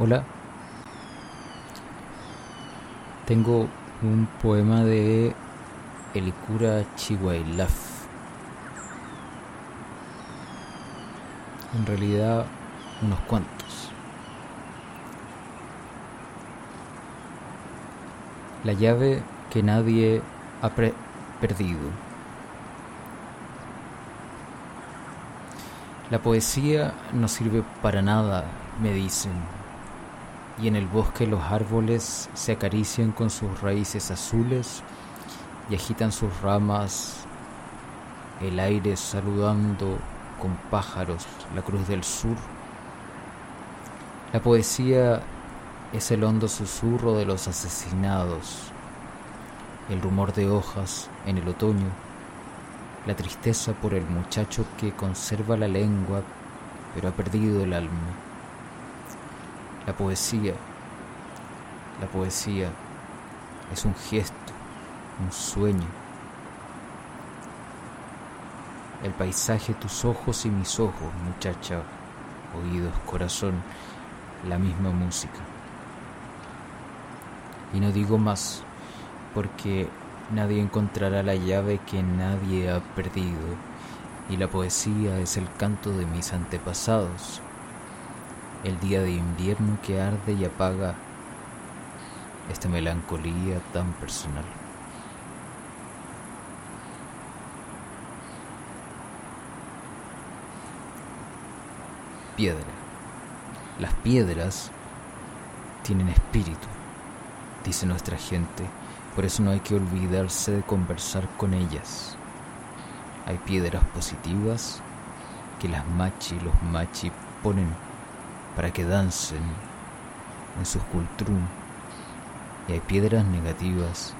Hola. Tengo un poema de El cura Chihuailaf. En realidad, unos cuantos. La llave que nadie ha perdido. La poesía no sirve para nada, me dicen, y en el bosque los árboles se acarician con sus raíces azules y agitan sus ramas, el aire saludando con pájaros la cruz del sur. La poesía es el hondo susurro de los asesinados, el rumor de hojas en el otoño, la tristeza por el muchacho que conserva la lengua pero ha perdido el alma. La poesía, la poesía es un gesto, un sueño. El paisaje, tus ojos y mis ojos, muchacha, oídos, corazón, la misma música. Y no digo más, porque nadie encontrará la llave que nadie ha perdido, y la poesía es el canto de mis antepasados, el día de invierno que arde y apaga esta melancolía tan personal. Piedra. Las piedras tienen espíritu, dice nuestra gente, por eso no hay que olvidarse de conversar con ellas. Hay piedras positivas que las machi y los machi ponen para que dancen en sus cultrum y hay piedras negativas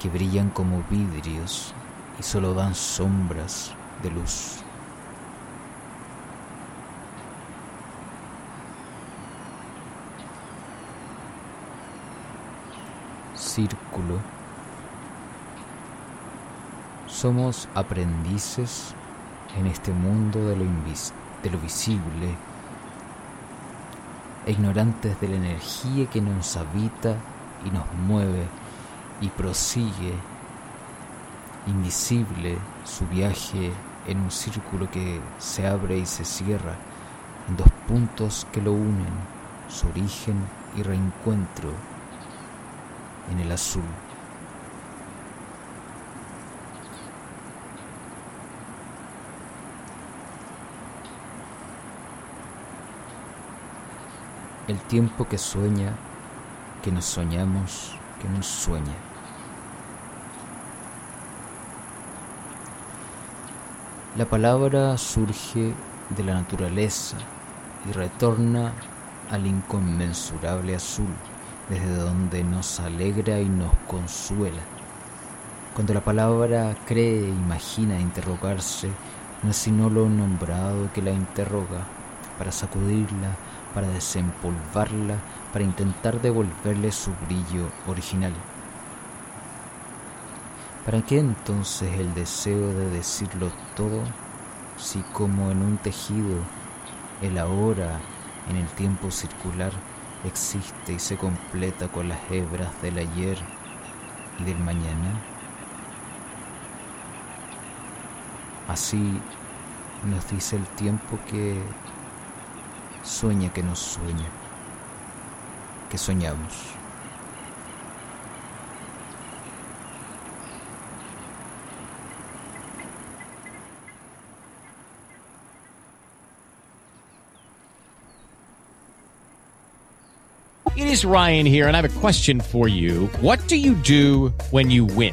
que brillan como vidrios y solo dan sombras de luz. Círculo. Somos aprendices en este mundo de lo, de lo visible e ignorantes de la energía que nos habita y nos mueve y prosigue invisible su viaje en un círculo que se abre y se cierra en dos puntos que lo unen, su origen y reencuentro en el azul. El tiempo que sueña, que nos soñamos, que nos sueña. La palabra surge de la naturaleza y retorna al inconmensurable azul, desde donde nos alegra y nos consuela. Cuando la palabra cree, imagina interrogarse, no es sino lo nombrado que la interroga, para sacudirla, para desempolvarla, para intentar devolverle su brillo original. ¿Para qué entonces el deseo de decirlo todo si como en un tejido el ahora en el tiempo circular existe y se completa con las hebras del ayer y del mañana? Así nos dice el tiempo que sueña que nos sueña, que soñamos. It is Ryan here, and I have a question for you. What do you do when you win?